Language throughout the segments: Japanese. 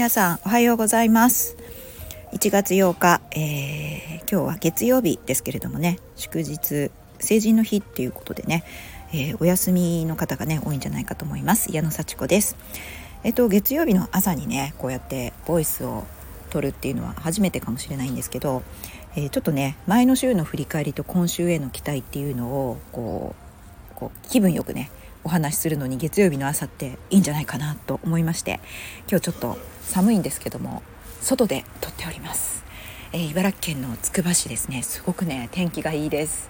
皆さんおはようございます。1月8日、えー、今日は月曜日ですけれどもね祝日成人の日っていうことでね、えー、お休みの方がね多いんじゃないかと思います。矢野幸子です。えっと月曜日の朝にねこうやってボイスを取るっていうのは初めてかもしれないんですけど、えー、ちょっとね前の週の振り返りと今週への期待っていうのをこうこう気分よくねお話しするのに月曜日の朝っていいんじゃないかなと思いまして今日ちょっと寒いんですけども外で撮っております、えー、茨城県のつくば市ですね。すごくね天気がいいです。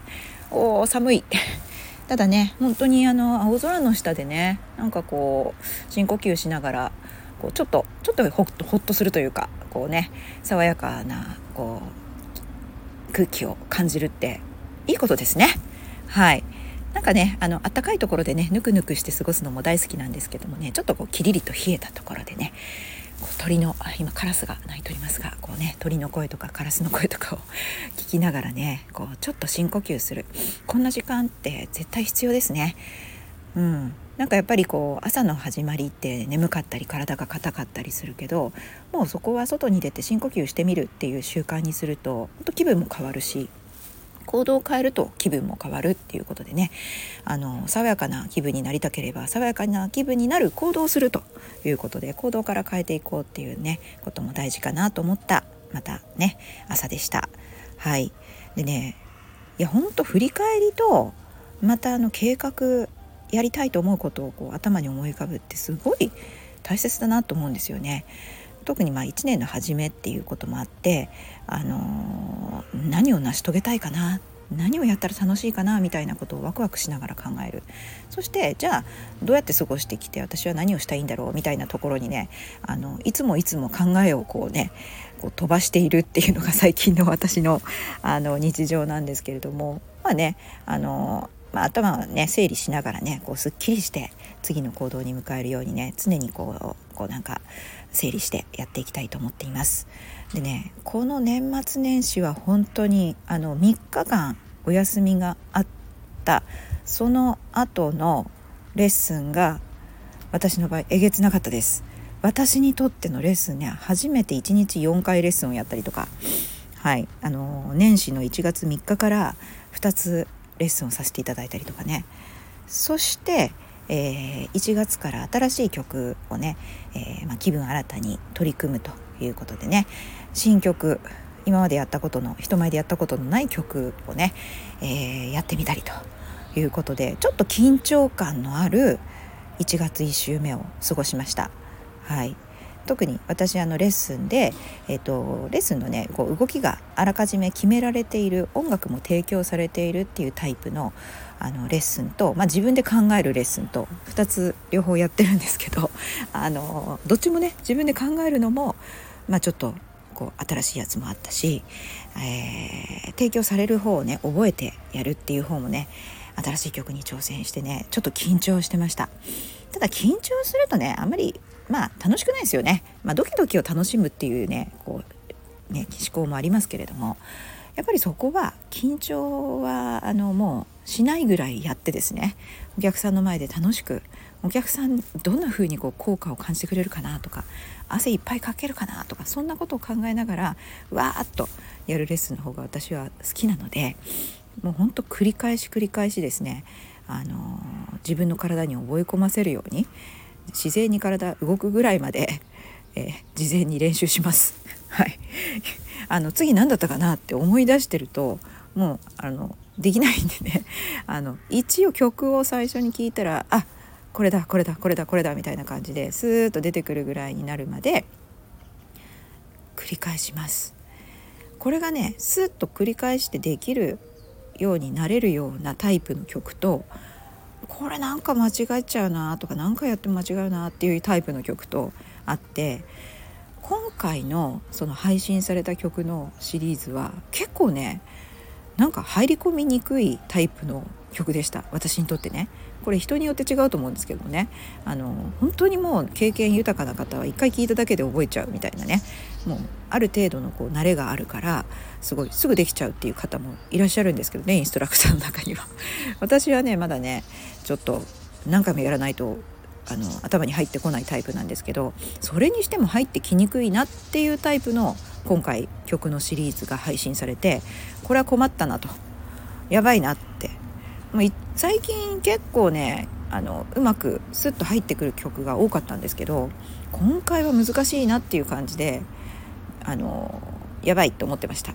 おー寒い。ただね本当にあの青空の下でねなんかこう深呼吸しながらこうちょっとちょっとほっとほっとするというかこうね爽やかなこう空気を感じるっていいことですね。はい。なんかねあの暖かいところでねぬくぬくして過ごすのも大好きなんですけどもねちょっとこうキリリと冷えたところでねこう鳥の今カラスが鳴いておりますがこうね鳥の声とかカラスの声とかを聞きながらねこうちょっと深呼吸するこんな時間って絶対必要ですね。うん、なんかやっぱりこう朝の始まりって眠かったり体が硬かったりするけどもうそこは外に出て深呼吸してみるっていう習慣にすると本当気分も変わるし行動を変えると気分も変わるっていうことでねあの爽やかな気分になりたければ爽やかな気分になる行動をするということで行動から変えていこうっていうねことも大事かなと思ったまたね朝でした。はいでねいやほんと振り返りとまたあの計画やりたいと思うことをこう頭に思い浮かぶってすごい大切だなと思うんですよね。特にまあ1年の初めっていうこともあって、あのー、何を成し遂げたいかな何をやったら楽しいかなみたいなことをワクワクしながら考える。そしてじゃあどうやって過ごしてきて私は何をしたいんだろうみたいなところにねあのいつもいつも考えをこうねこう飛ばしているっていうのが最近の 私のあの日常なんですけれどもまあねあのまあ、頭をね整理しながらねこうすっきりして次の行動に迎えるようにね常にこうこうなんか整理してやっていきたいと思っています。でねこの年末年始は本当にあの3日間お休みがあったその後のレッスンが私の場合えげつなかったです。私にとってのレッスンね初めて1日4回レッスンをやったりとかはいあの年始の1月3日から2つレッスンをさせていただいたりとかねそしてえー、1月から新しい曲をね、えー、まあ、気分新たに取り組むということでね新曲今までやったことの人前でやったことのない曲をね、えー、やってみたりということでちょっと緊張感のある1月1週目を過ごしました。はい特に私あのレッスンで、えーと、レッスンのねこう動きがあらかじめ決められている音楽も提供されているっていうタイプのあのレッスンと、まあ、自分で考えるレッスンと2つ両方やってるんですけど あのどっちもね自分で考えるのも、まあ、ちょっとこう新しいやつもあったし、えー、提供される方をね覚えてやるっていう方もね新しい曲に挑戦してねちょっと緊張してました。ただ緊張するとねあまりまあ楽しくないですよね、まあ、ドキドキを楽しむっていうねこうね思考もありますけれどもやっぱりそこは緊張はあのもうしないぐらいやってですねお客さんの前で楽しくお客さんどんな風にこう効果を感じてくれるかなとか汗いっぱいかけるかなとかそんなことを考えながらわーっとやるレッスンの方が私は好きなのでもうほんと繰り返し繰り返しですねあの自分の体に覚え込ませるように自然に体動くぐらいまで、えー、事前に練習します。はい、あの次何だったかなって思い出してるともうあのできないんでねあの一応曲を最初に聞いたらあこれだこれだこれだこれだみたいな感じでスーッと出てくるぐらいになるまで繰り返します。これがねスッと繰り返してできるようになれるようなタイプの曲とこれなんか間違えちゃうなとか何かやっても間違うなっていうタイプの曲とあって今回のその配信された曲のシリーズは結構ねなんか入り込みにくいタイプの曲でした。私にとってね。これ人によって違うと思うんですけどもね。あの本当にもう経験豊かな方は一回聞いただけで覚えちゃうみたいなね。もうある程度のこう慣れがあるからすごいすぐできちゃうっていう方もいらっしゃるんですけどねインストラクターの中には。私はねまだねちょっと何回もやらないとあの頭に入ってこないタイプなんですけどそれにしても入ってきにくいなっていうタイプの今回曲のシリーズが配信されてこれは困ったなと。やばいなって。もう最近結構ねあのうまくスッと入ってくる曲が多かったんですけど今回は難しいなっていう感じであのやばいって思ってました。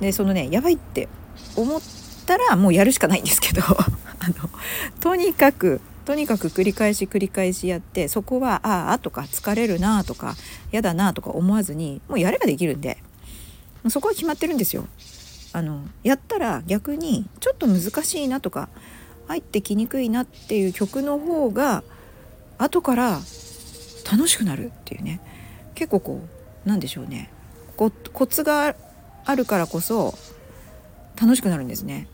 でそのねやばいって思ったらもうやるしかないんですけど あのとにかくとにかく繰り返し繰り返しやってそこはああとか疲れるなとか嫌だなとか思わずにもうやればできるんでそこは決まってるんですよ。あのやったら逆にちょっと難しいなとか入ってきにくいなっていう曲の方が後から楽しくなるっていうね結構こうなんでしょうねコツがあるからこそ楽しくなるんですね。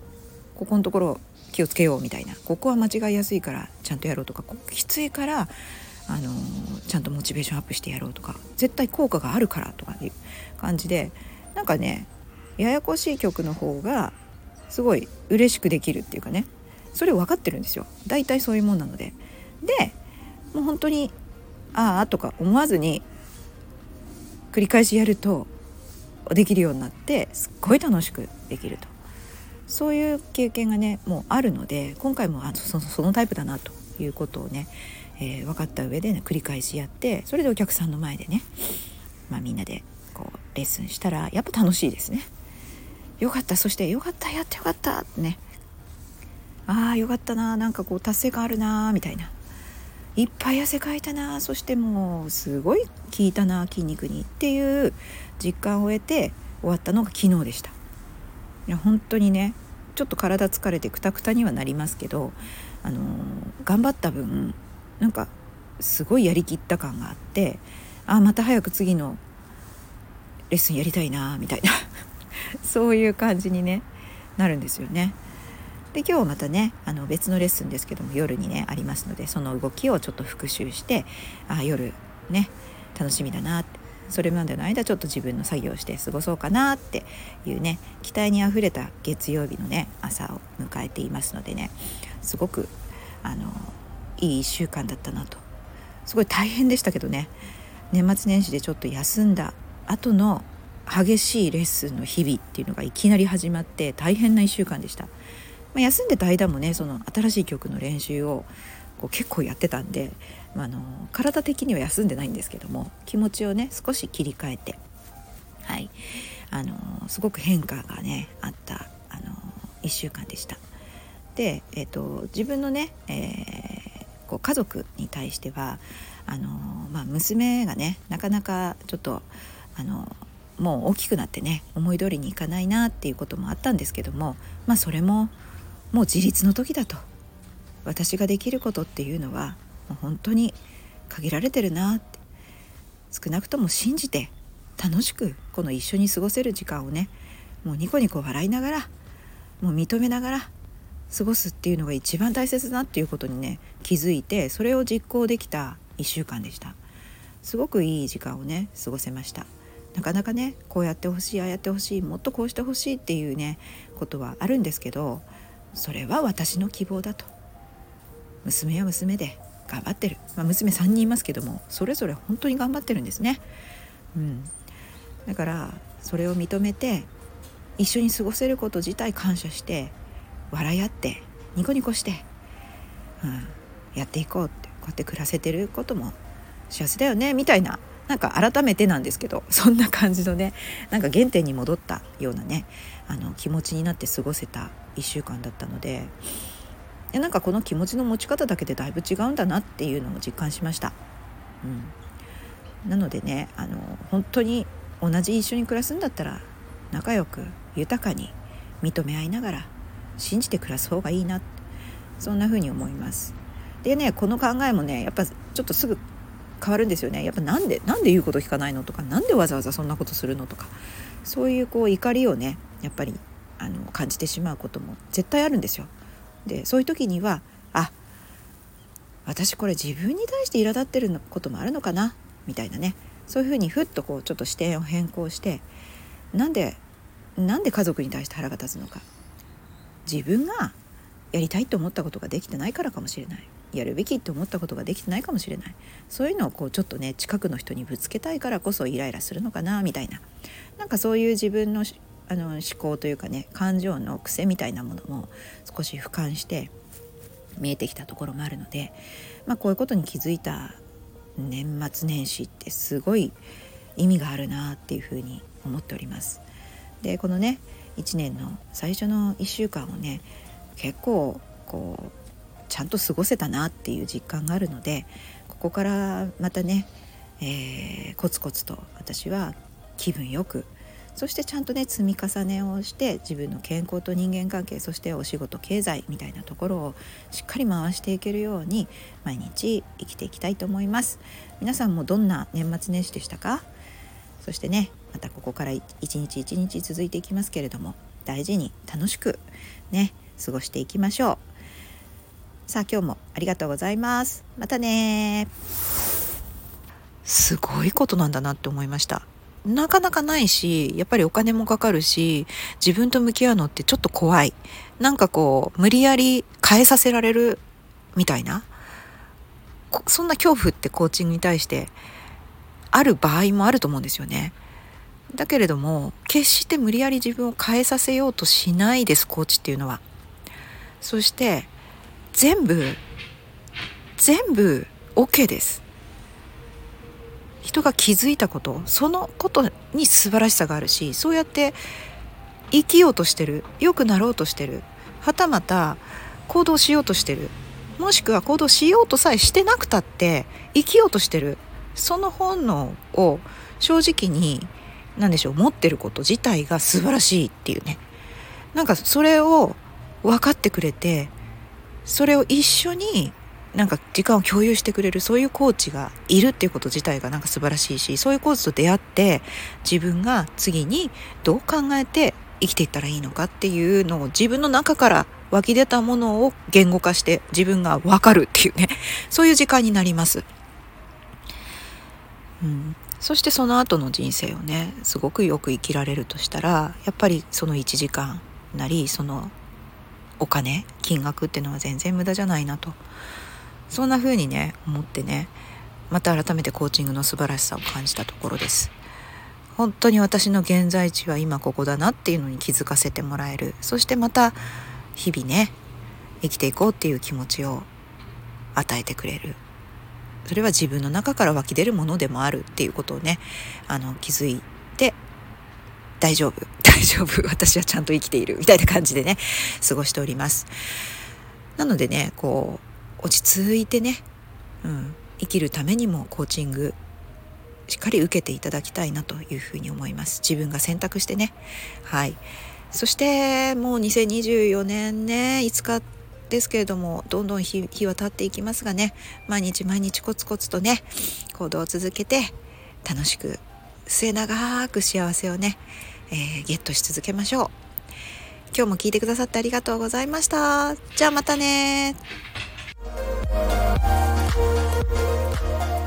ここのところ気をつけようみたいな。ここは間違いやすいからちゃんとやろうとか。きついからあのちゃんとモチベーションアップしてやろうとか。絶対効果があるからとかいう感じで。なんかねややこしい曲の方がすごい嬉しくできるっていうかね。それを分かってるんですよ。大体そういうもんなので。でもう本当にああとか思わずに繰り返しやるとできるようになってすっごい楽しくできると。そういう経験がねもうあるので今回もあのそそのタイプだなということをね、えー、分かった上で、ね、繰り返しやってそれでお客さんの前でね、まあ、みんなでこうレッスンしたらやっぱ楽しいですね。よかったそしてよかったやってよかったってねああよかったななんかこう達成感あるなみたいないっぱい汗かいたなそしてもうすごい効いたな筋肉にっていう実感を得て終わったのが昨日でした。いや本当にねちょっと体疲れてくたくたにはなりますけど、あのー、頑張った分なんかすごいやりきった感があってあまた早く次のレッスンやりたいなみたいな そういう感じに、ね、なるんですよね。で今日またねあの別のレッスンですけども夜にねありますのでその動きをちょっと復習してあ夜ね楽しみだなってそれまでの間ちょっと自分の作業して過ごそうかなっていうね期待にあふれた月曜日のね朝を迎えていますのでねすごくあのいい1週間だったなと。すごい大変でしたけどね。年末年始でちょっと休んだ後の激しいレッスンの日々っていうのがいきなり始まって大変な1週間でした、まあ、休んでた間もねその新しい曲の練習をこう結構やってたんで、あ、の体的には休んでないんですけども気持ちをね少し切り替えてはいあのすごく変化がねあったあの1週間でした。で、えーと、自分のね、えー、こう家族に対してはあの、まあ、娘がねなかなかちょっとあのもう大きくなってね思い通りにいかないなっていうこともあったんですけどもまあそれももう自立の時だと私ができることっていうのはもう本当に限られてるなって。少なくとも信じて楽しくこの一緒に過ごせる時間をねもうニコニコ笑いながらもう認めながら過ごすっていうのが一番大切だっていうことにね気づいてそれを実行できた1週間でした。すごくいい時間をね過ごせました。なかなかねこうやってほしいああやってほしいもっとこうしてほしいっていうねことはあるんですけどそれは私の希望だと。娘は娘で頑張ってる、まあ、娘3人いますけどもそれぞれ本当に頑張ってるんですね。うん、だからそれを認めて一緒に過ごせること自体感謝して笑い合ってニコニコして、うん、やっていこうってこうやって暮らせてることも幸せだよねみたいななんか改めてなんですけどそんな感じのねなんか原点に戻ったようなねあの気持ちになって過ごせた1週間だったのででなんかこの気持ちの持ち方だけでだいぶ違うんだなっていうのを実感しました。うん、なのでねあの本当に同じ一緒に暮らすんだったら仲良く豊かに認め合いながら信じて暮らす方がいいなそんな風に思います。でねこの考えもねやっぱちょっとすぐ変わるんですよねやっぱなんでなんで言うこと聞かないのとか何でわざわざそんなことするのとかそういうこう怒りをねやっぱりあの感じてしまうことも絶対あるんですよ。でそういう時にはあ私これ自分に対して苛立ってることもあるのかなみたいなね。そういうふうにふっとこうちょっと視点を変更してなんでなんで家族に対して腹が立つのか。自分がやりたいと思ったことができてないからかもしれない。やるべきって思ったことができてないかもしれない。そういうのをこうちょっとね近くの人にぶつけたいからこそイライラするのかなみたいな。なんかそういう自分のあの思考というかね感情の癖みたいなものも少し俯瞰して見えてきたところもあるので、まあ、こういうことに気づいた年末年始ってすごい意味があるなっていうふうに思っております。でこのね1年の最初の1週間をね結構こうちゃんと過ごせたなっていう実感があるのでここからまたね、えー、コツコツと私は気分よくそしてちゃんとね積み重ねをして自分の健康と人間関係そしてお仕事経済みたいなところをしっかり回していけるように毎日生きていきたいと思います。皆さんもどんな年末年始でしたか？そしてねまたここから一日一日続いていきますけれども大事に楽しくね過ごしていきましょう。さあ今日もありがとうございます。またねすごいことなんだなって思いました。なかなかないしやっぱりお金もかかるし自分と向き合うのってちょっと怖いなんかこう無理やり変えさせられるみたいなそんな恐怖ってコーチングに対してある場合もあると思うんですよね。だけれども決して無理やり自分を変えさせようとしないですコーチっていうのは。そして全部全部 OK です。人が気づいたことそのことに素晴らしさがあるしそうやって生きようとしてる良くなろうとしてるはたまた行動しようとしてるもしくは行動しようとさえしてなくたって生きようとしてるその本能を正直に何でしょう持ってること自体が素晴らしいっていうね。なんかそれを分かってくれてそれを一緒になんか時間を共有してくれるそういうコーチがいるっていうこと自体がなんか素晴らしいしそういうコーチと出会って自分が次にどう考えて生きていったらいいのかっていうのを自分の中から湧き出たものを言語化して自分が分かるっていうね。そういう時間になります。うん、そしてその後の人生をねすごくよく生きられるとしたらやっぱりその1時間なりそのお金金額っていうのは全然無駄じゃないなと。そんな風にね思ってねまた改めてコーチングの素晴らしさを感じたところです。本当に私の現在地は今ここだなっていうのに気づかせてもらえる。そしてまた日々ね生きていこうっていう気持ちを与えてくれる。それは自分の中から湧き出るものでもあるっていうことをねあの気づいて大丈夫。大丈夫。私はちゃんと生きている。みたいな感じでね過ごしております。なのでねこう落ち着いてね、うん、生きるためにもコーチングしっかり受けていただきたいなというふうに思います。自分が選択してね。はい。そしてもう2024年ね5日ですけれどもどんどん日は経っていきますがね。毎日毎日コツコツとね行動を続けて楽しく末永く幸せをね、えー、ゲットし続けましょう。今日も聞いてくださってありがとうございました。じゃあまたね。Thank you.